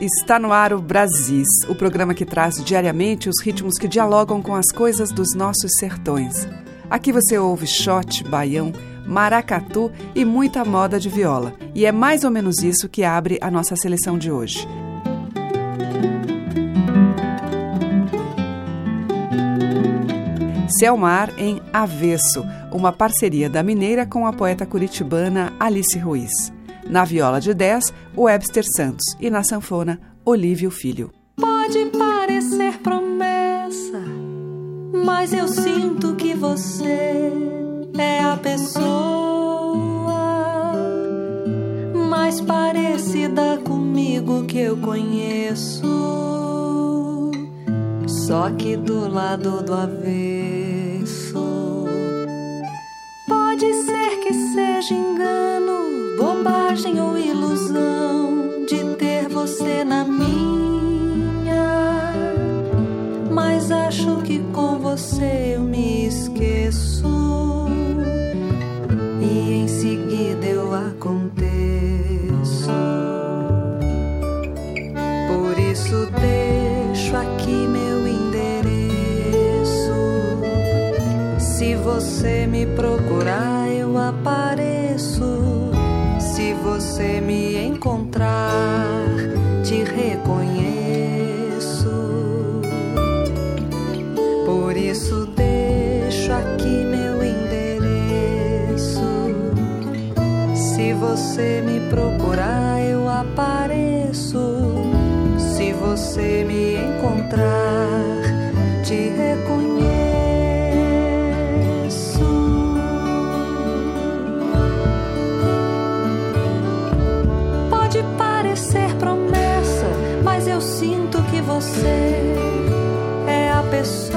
Está no ar o Brasis, o programa que traz diariamente os ritmos que dialogam com as coisas dos nossos sertões. Aqui você ouve shot, baião, maracatu e muita moda de viola. E é mais ou menos isso que abre a nossa seleção de hoje. Selmar em Avesso, uma parceria da mineira com a poeta curitibana Alice Ruiz. Na viola de 10, Webster Santos e na sanfona, Olívio Filho. Pode parecer promessa, mas eu sinto que você é a pessoa mais parecida comigo que eu conheço. Só que do lado do avesso. Pode ser que seja engano, bobagem ou ilusão de ter você na minha. Mas acho que com você eu me esqueço. E em seguida eu aconteço. Por isso deixo aqui meu endereço. Se você me procurar, eu apareço. Você me encontrar, te reconheço. Por isso deixo aqui meu endereço. Se você me procurar, eu apareço. Se você me encontrar, você é a pessoa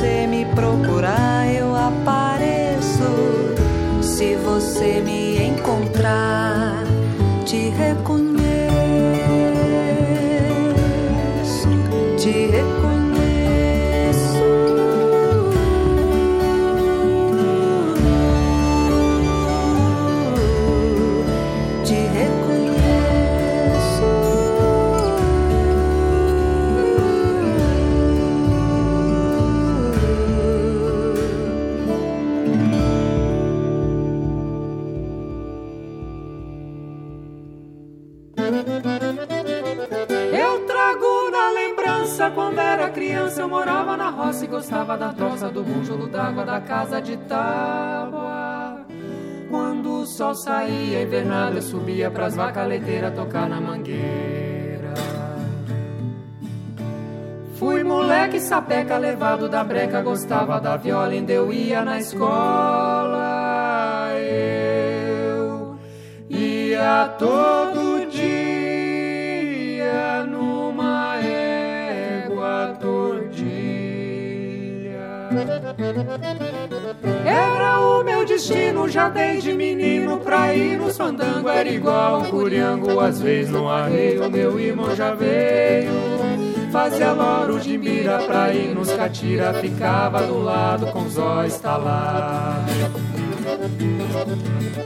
você me procurar, eu apareço. Se você me encontrar, te reconheço. Morava na roça e gostava da troça do bujolo d'água da casa de tábua. Quando o sol saía invernado, eu subia pras vacas leiteiras tocar na mangueira. Fui moleque sapeca levado da breca, gostava da viola, ainda eu ia na escola. Eu ia todo Era o meu destino já desde menino pra ir nos fandango era igual curiango às vezes no arreio meu irmão já veio Fazia loro de mira pra ir nos catira, ficava do lado com os olhos estalados.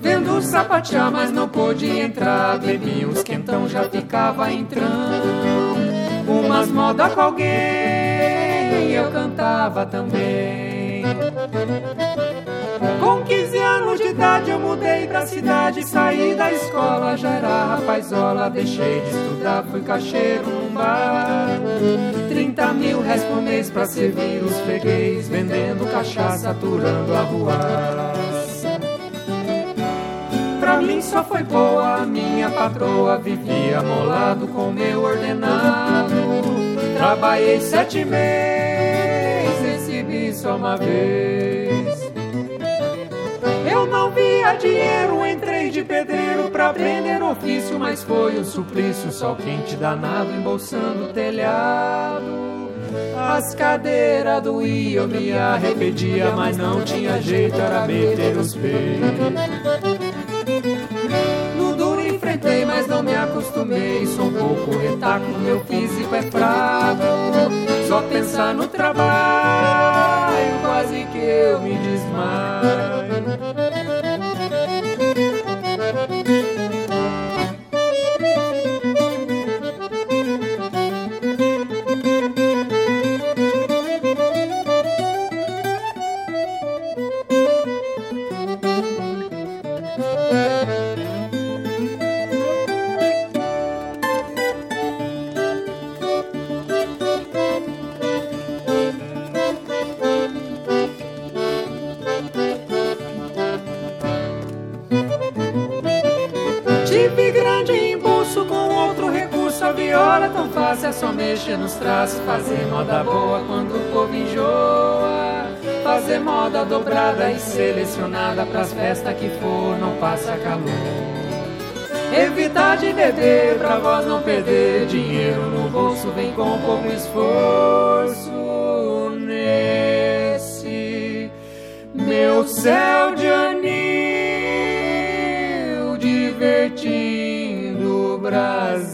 Vendo sapatear, mas não pôde entrar. Bebia uns quentão, já ficava entrando. Umas moda com alguém, eu cantava também. Com 15 anos de idade eu mudei pra cidade, saí da escola, já era rapazola, deixei de estudar, fui caixeiro num bar. 30 mil reais por mês pra servir os freguês, vendendo cachaça, aturando a rua. Pra mim só foi boa, minha patroa vivia molado com meu ordenado. Trabalhei sete meses, só uma vez. Eu não via dinheiro, entrei de pedreiro pra aprender ofício, mas foi o suplício, sol quente danado embolsando o telhado. As cadeiras doíam, me arrependia, mas não tinha jeito, era meter os peitos. No duro enfrentei, mas não me acostumei, sou um pouco retaco, meu físico é fraco. Só pensar no trabalho, que eu me desmaio. Fazer moda dobrada e selecionada pras festas que for, não passa calor. Evitar de beber pra voz não perder dinheiro no bolso, vem com pouco esforço nesse meu céu de anil divertindo o Brasil.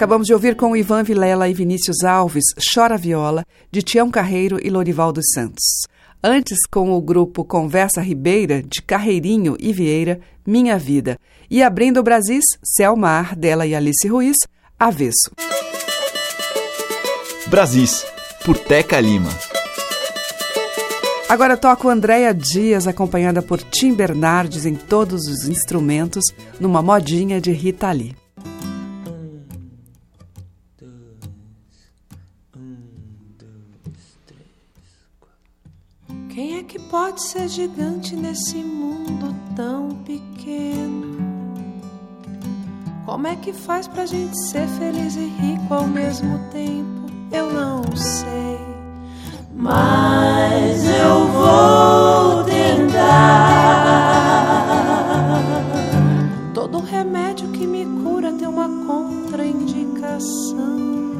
Acabamos de ouvir com Ivan Vilela e Vinícius Alves Chora Viola, de Tião Carreiro e Lorival dos Santos. Antes, com o grupo Conversa Ribeira, de Carreirinho e Vieira, Minha Vida. E abrindo o Brasis, Selmar, dela e Alice Ruiz, Avesso. Brasis, por Teca Lima. Agora toco Andréia Dias, acompanhada por Tim Bernardes em todos os instrumentos, numa modinha de Rita Lee. Pode ser gigante nesse mundo tão pequeno? Como é que faz pra gente ser feliz e rico ao mesmo tempo? Eu não sei. Mas eu vou tentar. Todo remédio que me cura tem uma contraindicação.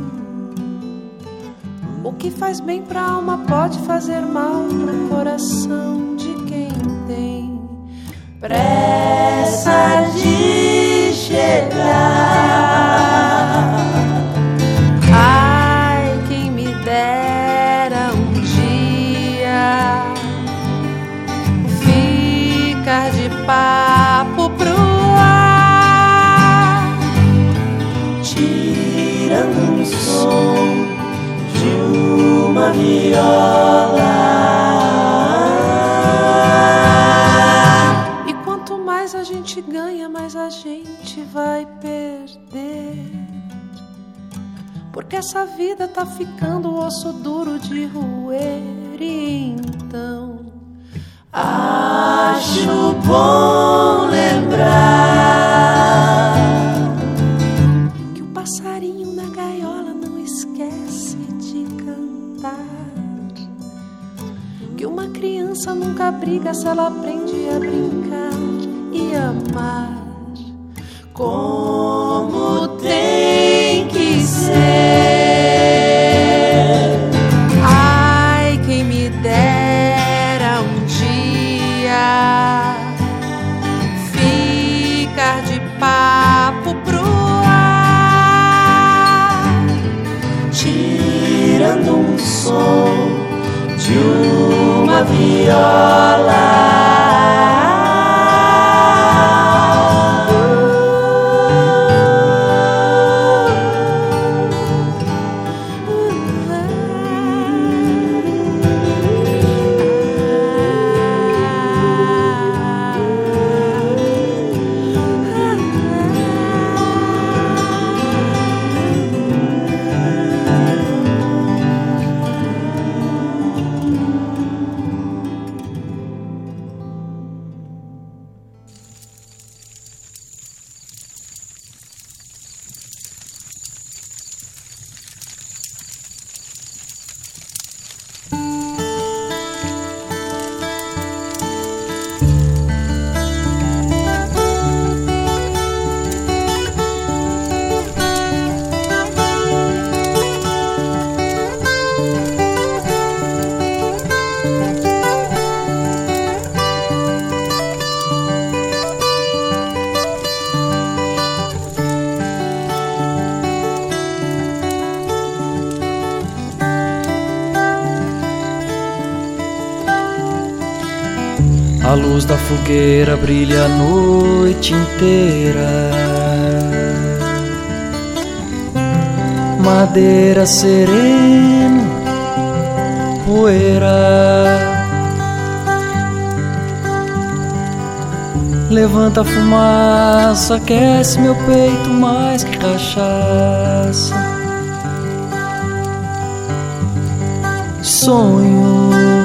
O que faz bem pra alma pode fazer mal pro coração de quem tem pressa de chegar. Viola. E quanto mais a gente ganha, mais a gente vai perder. Porque essa vida tá ficando osso duro de roer. E então, acho bom lembrar que o passarinho criança nunca briga se ela aprende a brincar e amar como tem que ser. Uma A luz da fogueira brilha a noite inteira. Madeira sereno, poeira. Levanta a fumaça, aquece meu peito mais que cachaça. Sonhos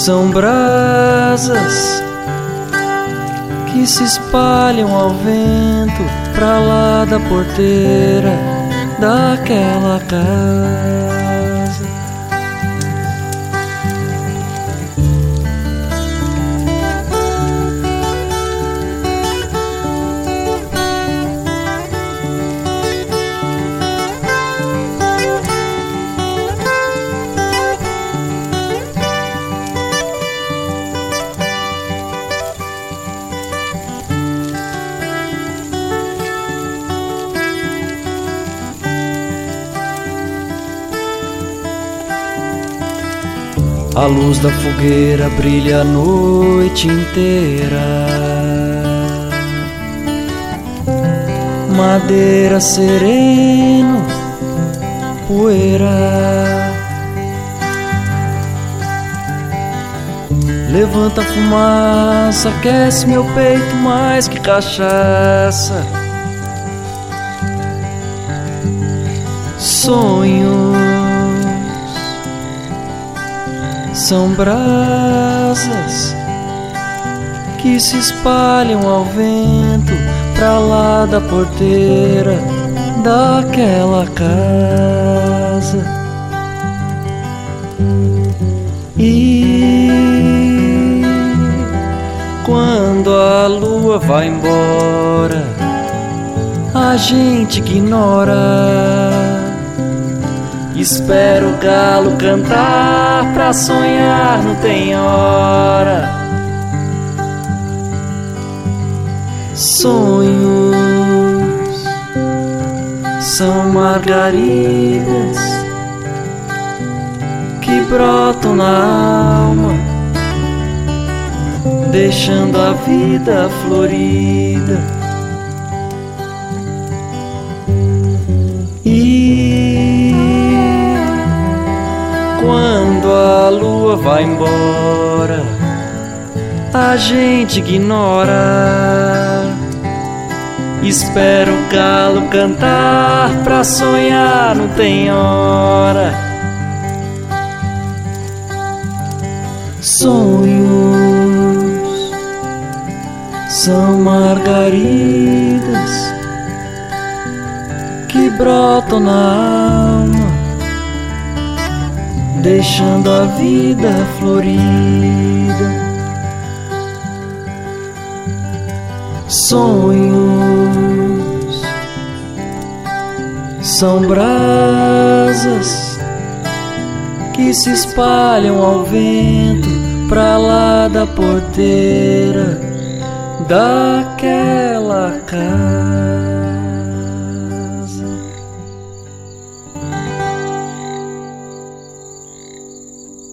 são brasas que se espalham ao vento pra lá da porteira daquela casa. A luz da fogueira brilha a noite inteira. Madeira sereno, poeira. Levanta a fumaça, aquece meu peito mais que cachaça. Sonhos são brasas que se espalham ao vento pra lá da porteira daquela casa. E quando a lua vai embora, a gente ignora Espero o galo cantar pra sonhar não tem hora. Sonhos são margaridas que brotam na alma, deixando a vida florida lua vai embora, a gente ignora. Espera o galo cantar pra sonhar, não tem hora. Sonhos são margaridas que brotam na alma deixando a vida florida. Sonhos são brasas que se espalham ao vento pra lá da porteira daquela casa.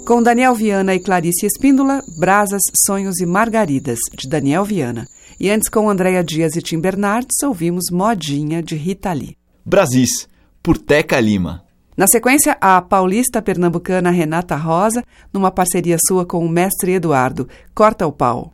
Com Daniel Viana e Clarice Espíndola, Brasas, Sonhos e Margaridas, de Daniel Viana. E antes, com Andréa Dias e Tim Bernardes, ouvimos Modinha, de Rita Lee. Brasis, por Teca Lima. Na sequência, a paulista pernambucana Renata Rosa, numa parceria sua com o mestre Eduardo, Corta o Pau.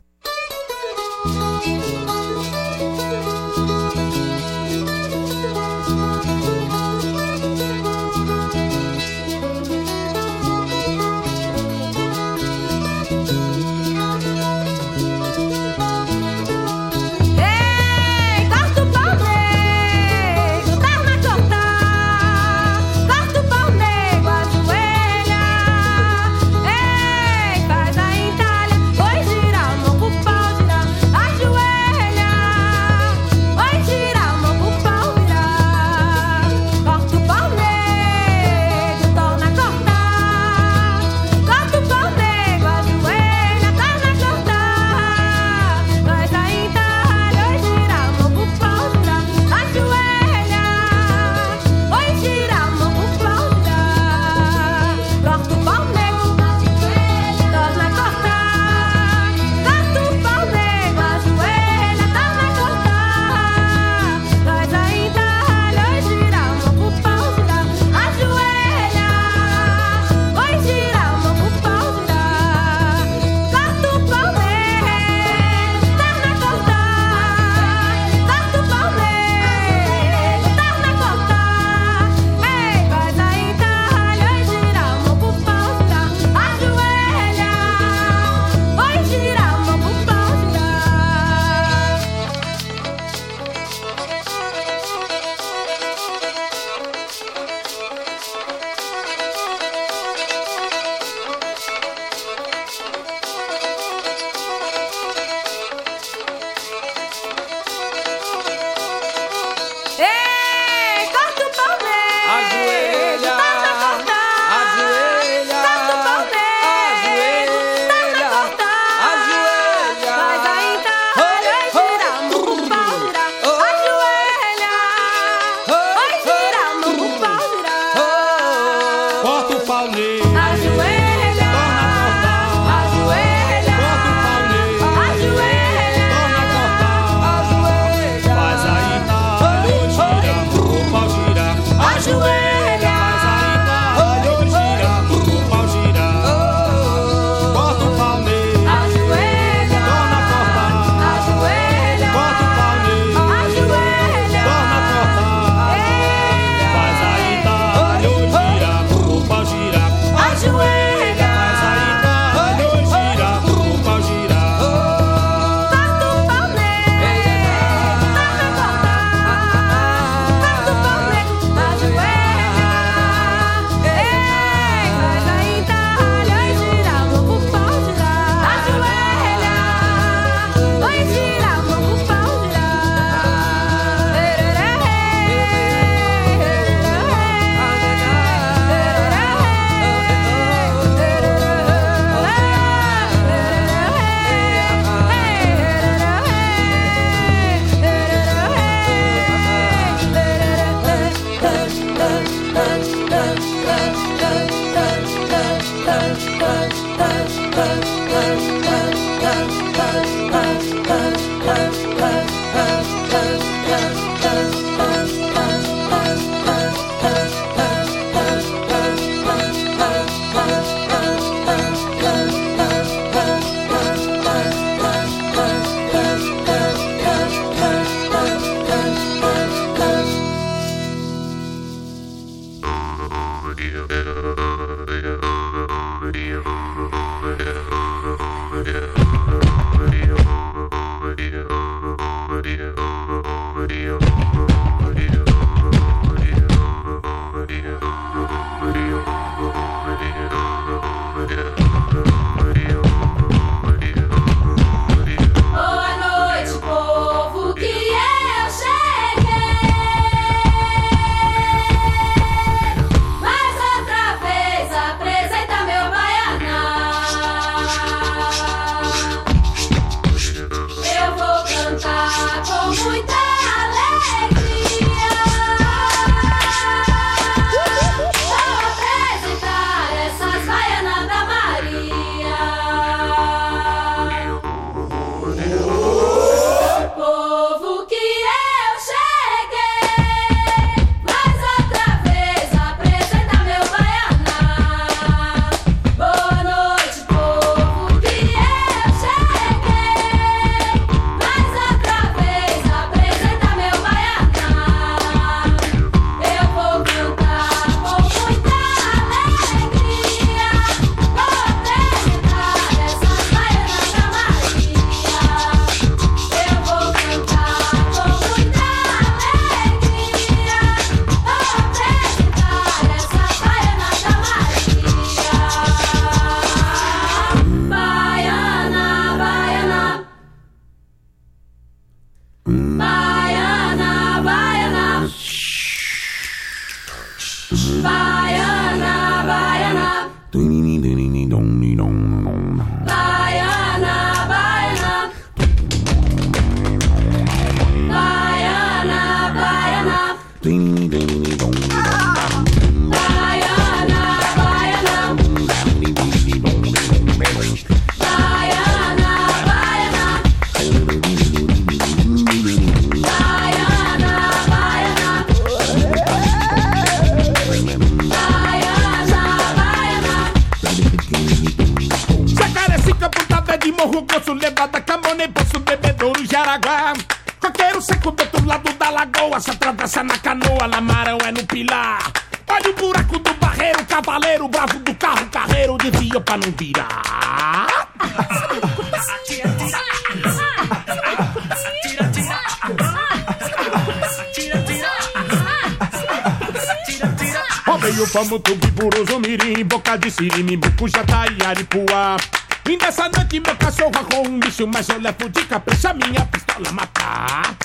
Vamos tubi, buruzo, mirim, boca de sirimi, mucujá, e aripuá. E nessa noite meu cachorro arrou um bicho, mas eu levo de capricha minha pistola matar.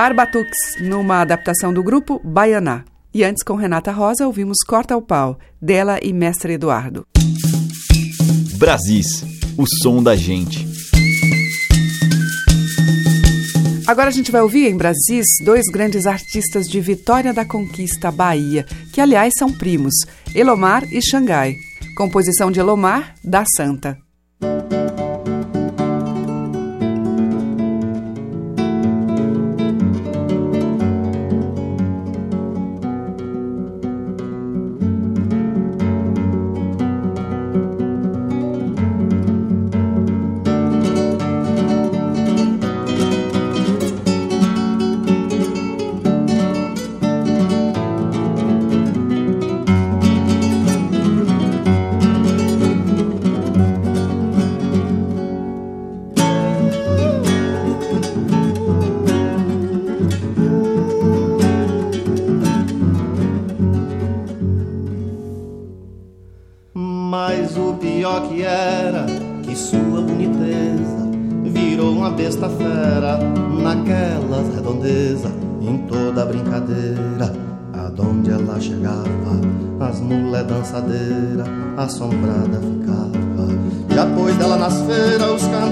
Barbatux, numa adaptação do grupo Baianá. E antes, com Renata Rosa, ouvimos Corta o Pau, dela e Mestre Eduardo. Brasis, o som da gente. Agora a gente vai ouvir em Brasis dois grandes artistas de Vitória da Conquista, Bahia, que aliás são primos, Elomar e Xangai. Composição de Elomar, da Santa.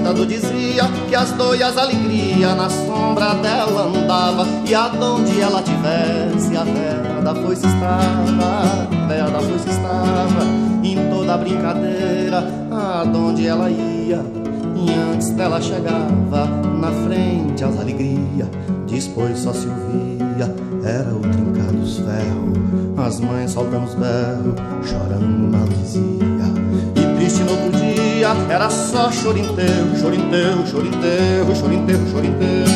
Cantadores dizia que as doias alegria na sombra dela andava e aonde ela tivesse a véia da foice estava, a véia da foice estava em toda brincadeira aonde ela ia e antes dela chegava na frente as alegria, depois só se ouvia era o trincar dos ferros as mães soltando os berros, chorando maldizia. E triste no outro dia, era só inteiro, choro inteiro, choro inteiro.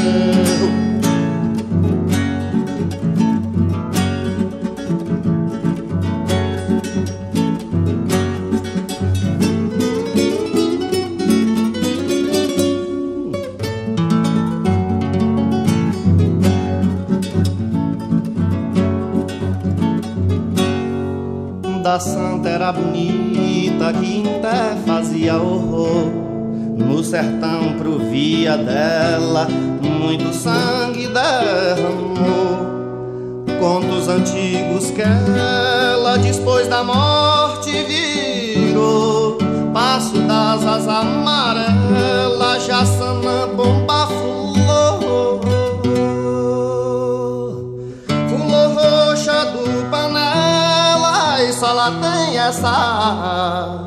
da santa era bonita que até horror. No sertão provia dela, muito sangue derramou. Contos antigos que ela, depois da morte, virou. Passo das asas amarelas, já sanã bomba ela tem essa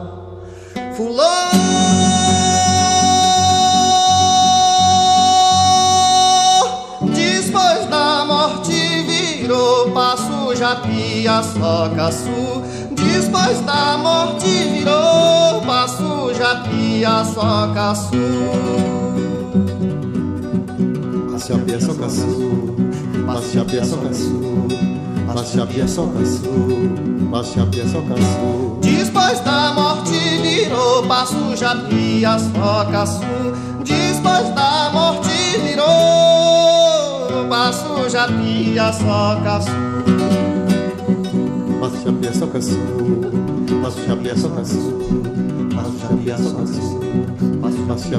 japia só caçu. Depois da morte virou passo japia só caçu. Passo japia só caçu. Passo japia só caçu. Passe a pia só caçou, passe a pia só caçou. Depois da morte virou passo japia só caçou. Depois da morte virou passo japia só caçou. Passe a pia só caçou, passe a pia só caçou. Passe a pia só caçou, passe a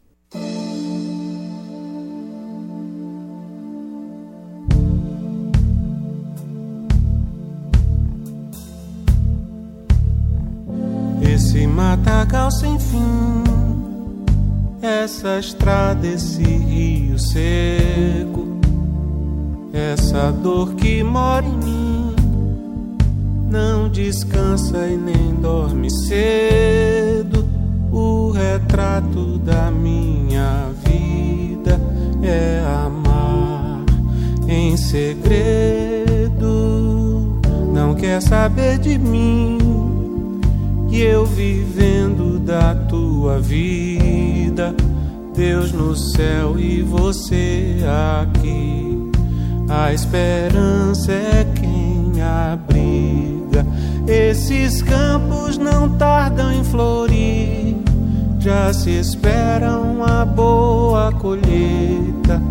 Já se espera uma boa colheita.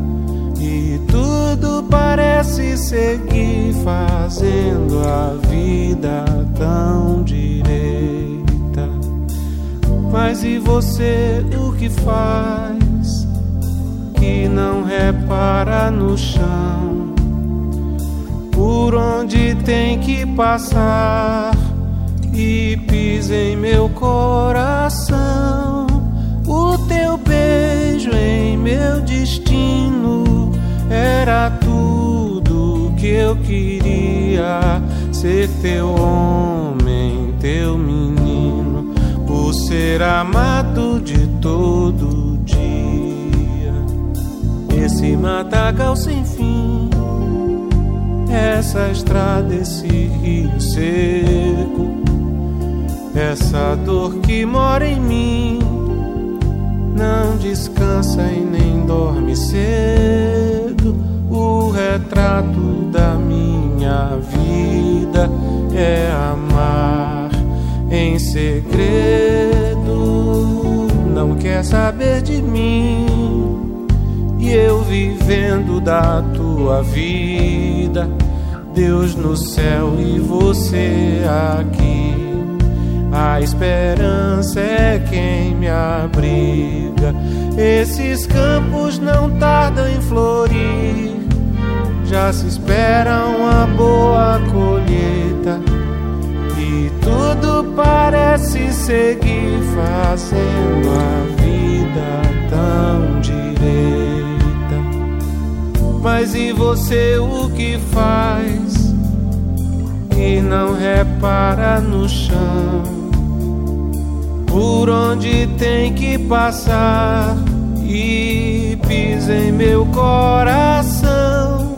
E tudo parece seguir fazendo a vida tão direita. Mas e você o que faz? Que não repara no chão, por onde tem que passar e pisa em meu coração. O em meu destino era tudo que eu queria ser teu homem, teu menino, por ser amado de todo dia. Esse matagal sem fim, essa estrada, esse rio seco, essa dor que mora em mim não descansa e nem dorme cedo. O retrato da minha vida é amar em segredo. Não quer saber de mim e eu vivendo da tua vida. Deus no céu e você aqui. A esperança é quem me abriga. Esses campos não tardam em florir. Já se espera uma boa colheita. E tudo parece seguir fazendo a vida tão direita. Mas e você o que faz? Que não repara no chão por onde tem que passar e pisa em meu coração.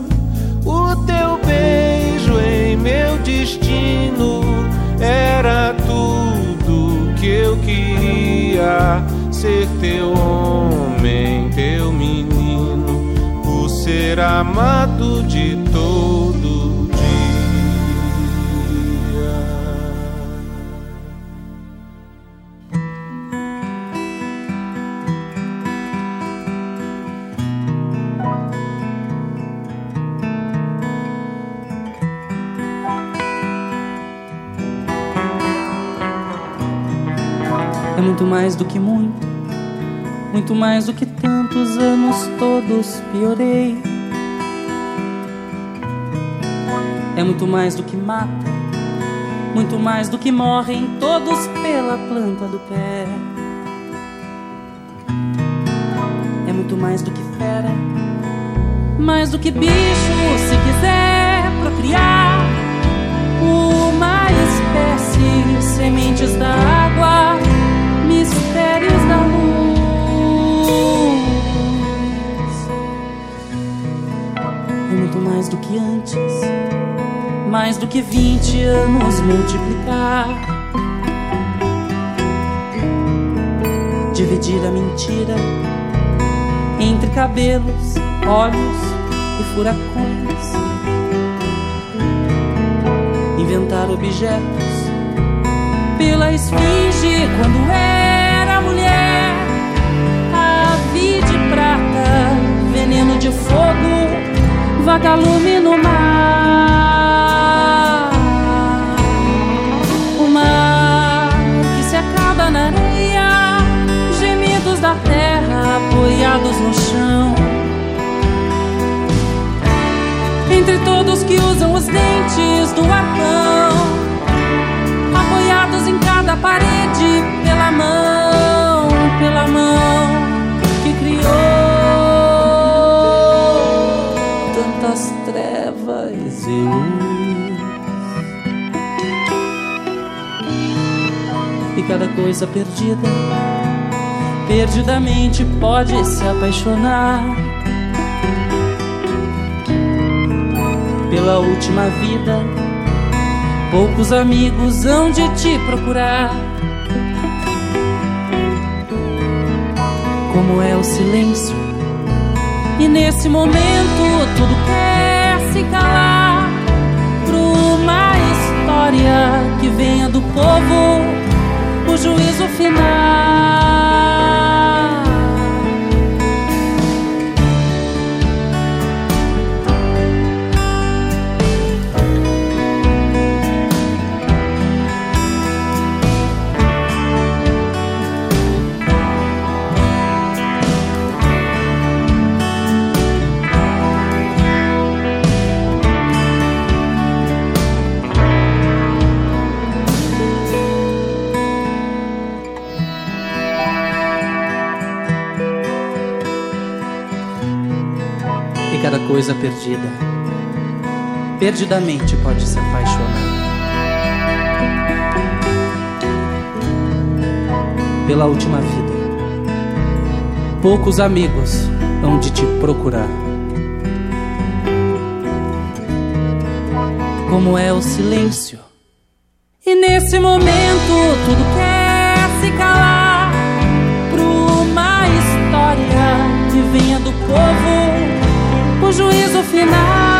O teu beijo em meu destino era tudo que eu queria ser teu homem, teu menino, por ser amado de todo muito mais do que muito, muito mais do que tantos anos todos piorei. É muito mais do que mata, muito mais do que morrem todos pela planta do pé. É muito mais do que fera, mais do que bicho, se quiser procriar uma espécie, sementes da água mais do que antes, mais do que vinte anos multiplicar. Dividir a mentira entre cabelos, olhos e furacões. Inventar objetos pela esfinge quando era mulher. A de prata, veneno de fogo, vagalume no mar. O mar que se acaba na areia, gemidos da terra apoiados no chão. Entre todos que usam os dentes do arcão, apoiados em cada parede pela mão. Cada coisa perdida, perdidamente pode se apaixonar pela última vida. Poucos amigos hão de te procurar. Como é o silêncio, e nesse momento tudo quer se calar. Pra uma história que venha do povo, o juízo final. Coisa perdida. Perdidamente pode se apaixonar. Pela última vida, poucos amigos hão de te procurar. Como é o silêncio, e nesse momento tudo quer se calar. Pra uma história que venha do povo juízo final.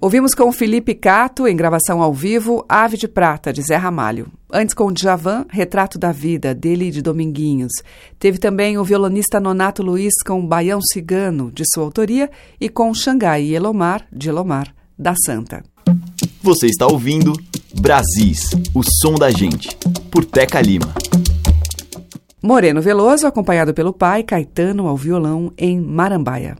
Ouvimos com Felipe Cato, em gravação ao vivo, Ave de Prata, de Zé Ramalho. Antes com Djavan, Retrato da Vida, dele e de Dominguinhos. Teve também o violonista Nonato Luiz com Baião Cigano, de sua autoria, e com Xangai e Elomar, de Elomar, da Santa. Você está ouvindo Brasis, o som da gente, por Teca Lima. Moreno Veloso, acompanhado pelo pai, Caetano ao violão em Marambaia.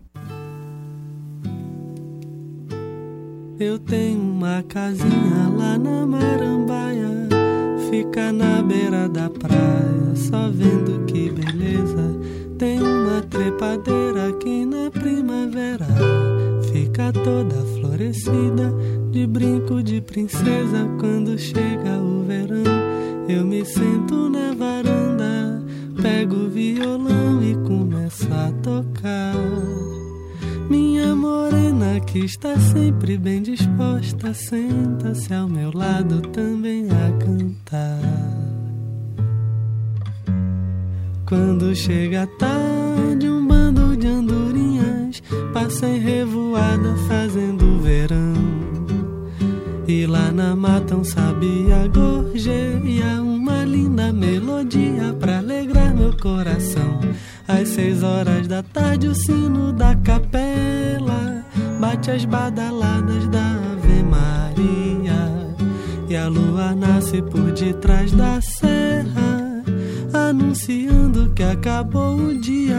Eu tenho uma casinha lá na Marambaia, fica na beira da praia, só vendo que beleza. Tem uma trepadeira aqui na primavera, fica toda florescida, de brinco de princesa. Quando chega o verão, O violão e começo a tocar. Minha morena que está sempre bem disposta, senta-se ao meu lado também a cantar. Quando chega a tarde, um bando de andorinhas passa em revoada fazendo verão. E lá na mata um sabia gorjeia uma linda melodia pra coração. Às seis horas da tarde o sino da capela bate as badaladas da Ave Maria. E a lua nasce por detrás da serra, anunciando que acabou o dia.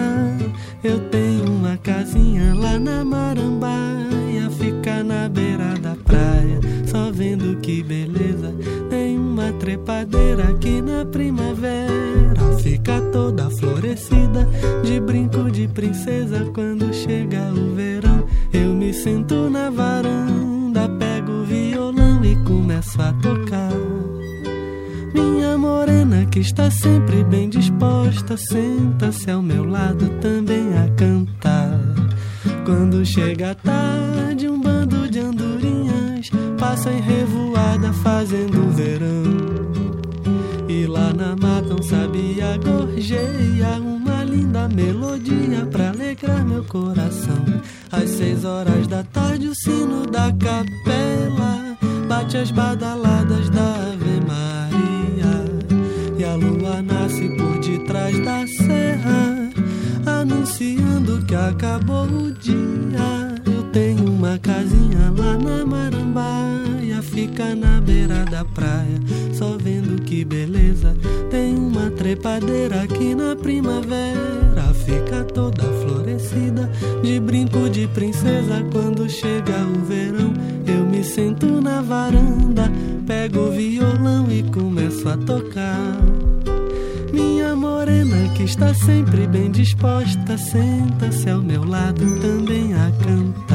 Eu tenho uma casinha lá na Marambaia, fica na beira da praia, só vendo que beleza uma trepadeira aqui na primavera fica toda florescida de brinco de princesa quando chega o verão. Eu me sento na varanda, pego o violão e começo a tocar. Morena que está sempre bem disposta, senta-se ao meu lado também a cantar. Quando chega a tarde, um bando de andorinhas passa em revoada fazendo verão. E lá na mata um sabia gorjeia uma linda melodia pra alegrar meu coração. Às seis horas da tarde o sino da capela bate as badaladas da Ave Maria. Acabou o dia. Eu tenho uma casinha lá na Marambaia, fica na beira da praia, só vendo que beleza. Tem uma trepadeira aqui na primavera fica toda florescida, de brinco de princesa. Quando chega o verão, eu me sento na varanda, pego o violão e começo a tocar. Que está sempre bem disposta, senta-se ao meu lado também a cantar.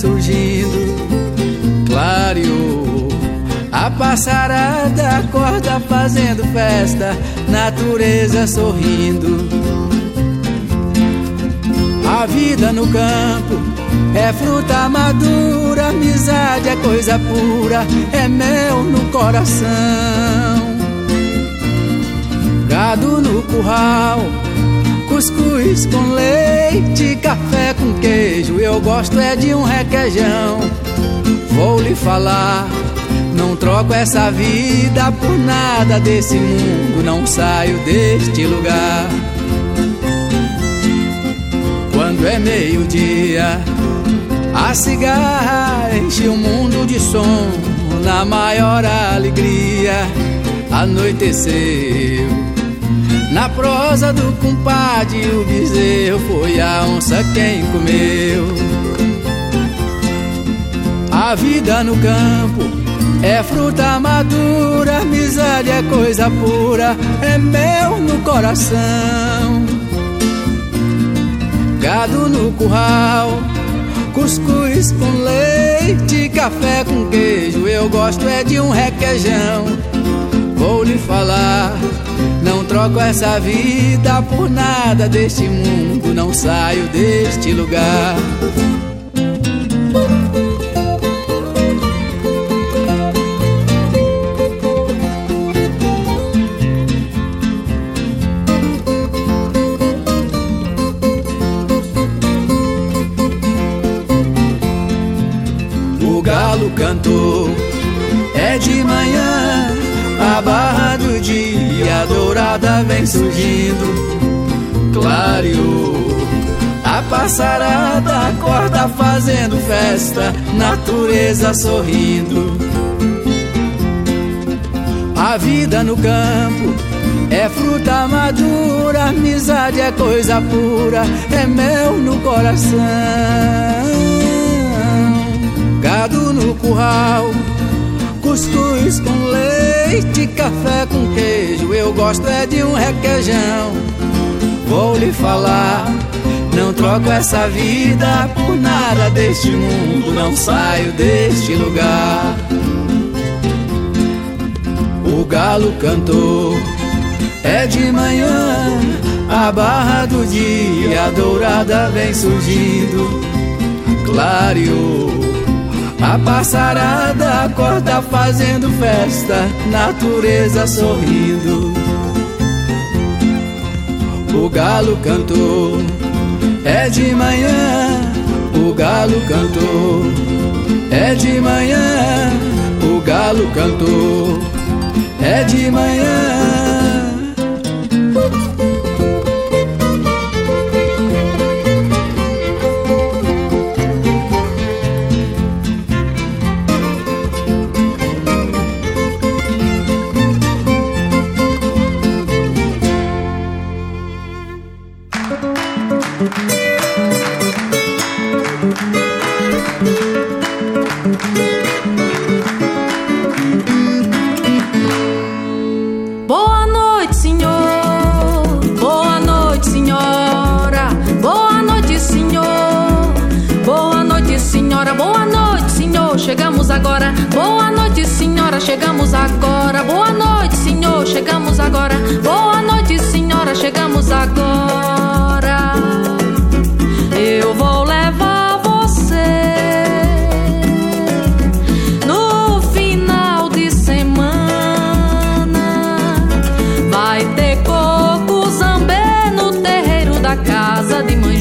Surgindo, clareou. A passarada acorda fazendo festa, natureza sorrindo. A vida no campo é fruta madura, amizade é coisa pura, é mel no coração. Gado no curral, cuscuz com leite, café queijo. Eu gosto é de um requeijão. Vou lhe falar, não troco essa vida por nada desse mundo, não saio deste lugar. Quando é meio-dia, a cigarra enche o mundo de som, na maior alegria, anoiteceu. Na prosa do compadre, o bezerro foi a onça quem comeu. A vida no campo é fruta madura, amizade é coisa pura, é mel no coração. Gado no curral, cuscuz com leite, café com queijo. Eu gosto é de um requeijão. Vou lhe falar, troco essa vida por nada deste mundo, não saio deste lugar. Vem surgindo, clareou. A passarada acorda fazendo festa, natureza sorrindo. A vida no campo é fruta madura, amizade é coisa pura, é mel no coração. Gado no curral, cuscuz com leite, café com queijo. Eu gosto é de um requeijão. Vou lhe falar, não troco essa vida por nada deste mundo, não saio deste lugar. O galo cantou, é de manhã, a barra do dia dourada vem surgindo, clareou. A passarada acorda fazendo festa, natureza sorrindo. O galo cantou, é de manhã. O galo cantou, é de manhã. O galo cantou, é de manhã. Chegamos agora. Boa noite, senhor. Chegamos agora. Boa noite, senhora. Chegamos agora. Eu vou levar você no final de semana. Vai ter coco zambê no terreiro da casa de mãe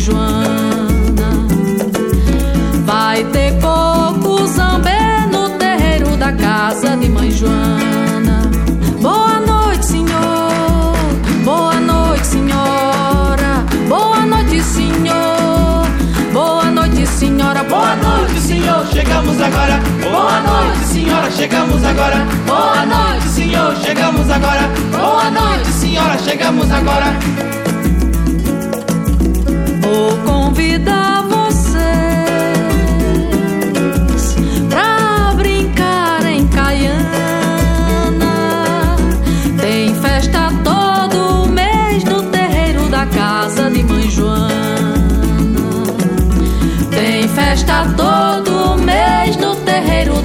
chegamos agora. Boa noite, senhora, chegamos agora. Boa noite, senhor, chegamos agora. Boa noite, senhora, chegamos agora. Vou convidar vocês pra brincar em Caiana. Tem festa todo mês no terreiro da casa de Mãe Joana. Tem festa todo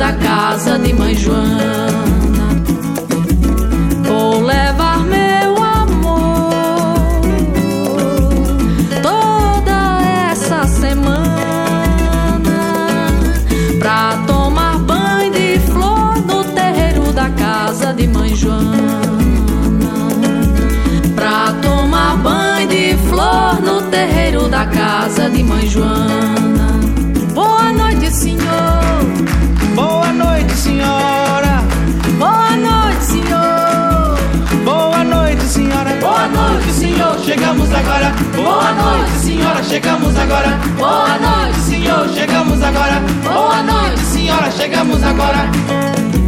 da casa de Mãe Joana. Vou levar meu amor toda essa semana pra tomar banho de flor no terreiro da casa de Mãe Joana. Pra tomar banho de flor no terreiro da casa de Mãe Joana. Noite, senhor. Chegamos agora. Boa noite, senhora. Chegamos agora. Boa noite, senhor. Chegamos agora. Boa noite, senhora. Chegamos agora.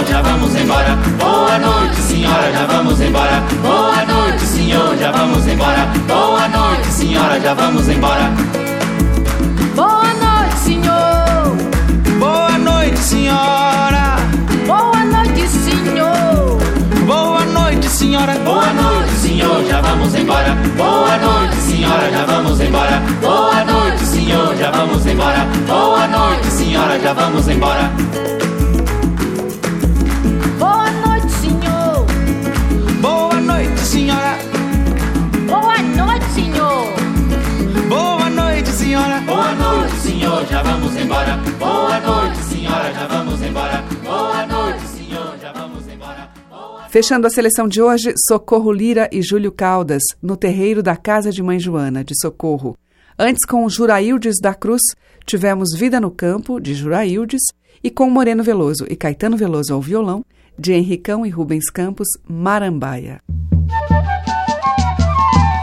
Senhor. Já vamos embora. Boa noite, senhora. Já vamos embora. Boa noite, senhor. Já vamos embora. Boa noite, senhora. Já vamos embora. Boa noite, senhor. Boa noite, senhora. Boa noite, senhor. Boa noite, senhora. Boa noite, senhor. Já vamos embora. Boa noite, senhora. Já vamos embora. Boa noite, senhor. Já vamos embora. Boa noite, senhora. Já vamos embora. Senhor. Já vamos embora. Boa noite, senhora. Já vamos embora. Boa noite, senhor. Já vamos embora. Fechando a seleção de hoje, Socorro Lira e Júlio Caldas, no terreiro da Casa de Mãe Joana, de Socorro. Antes, com Juraildes da Cruz, tivemos Vida no Campo, de Juraildes, e com Moreno Veloso e Caetano Veloso ao violão, de Henricão e Rubens Campos, Marambaia.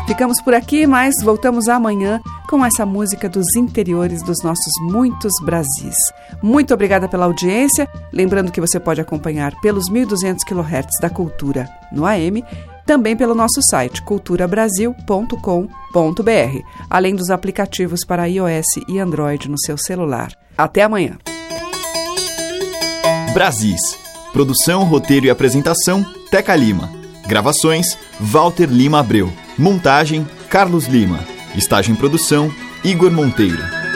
Ficamos por aqui, mas voltamos amanhã com essa música dos interiores dos nossos muitos Brasis. Muito obrigada pela audiência. Lembrando que você pode acompanhar pelos 1.200 kHz da Cultura no AM, também pelo nosso site culturabrasil.com.br, além dos aplicativos para iOS e Android no seu celular. Até amanhã. Brasis. Produção, roteiro e apresentação: Teca Lima. Gravações: Walter Lima Abreu. Montagem: Carlos Lima. Estágio em produção: Igor Monteiro.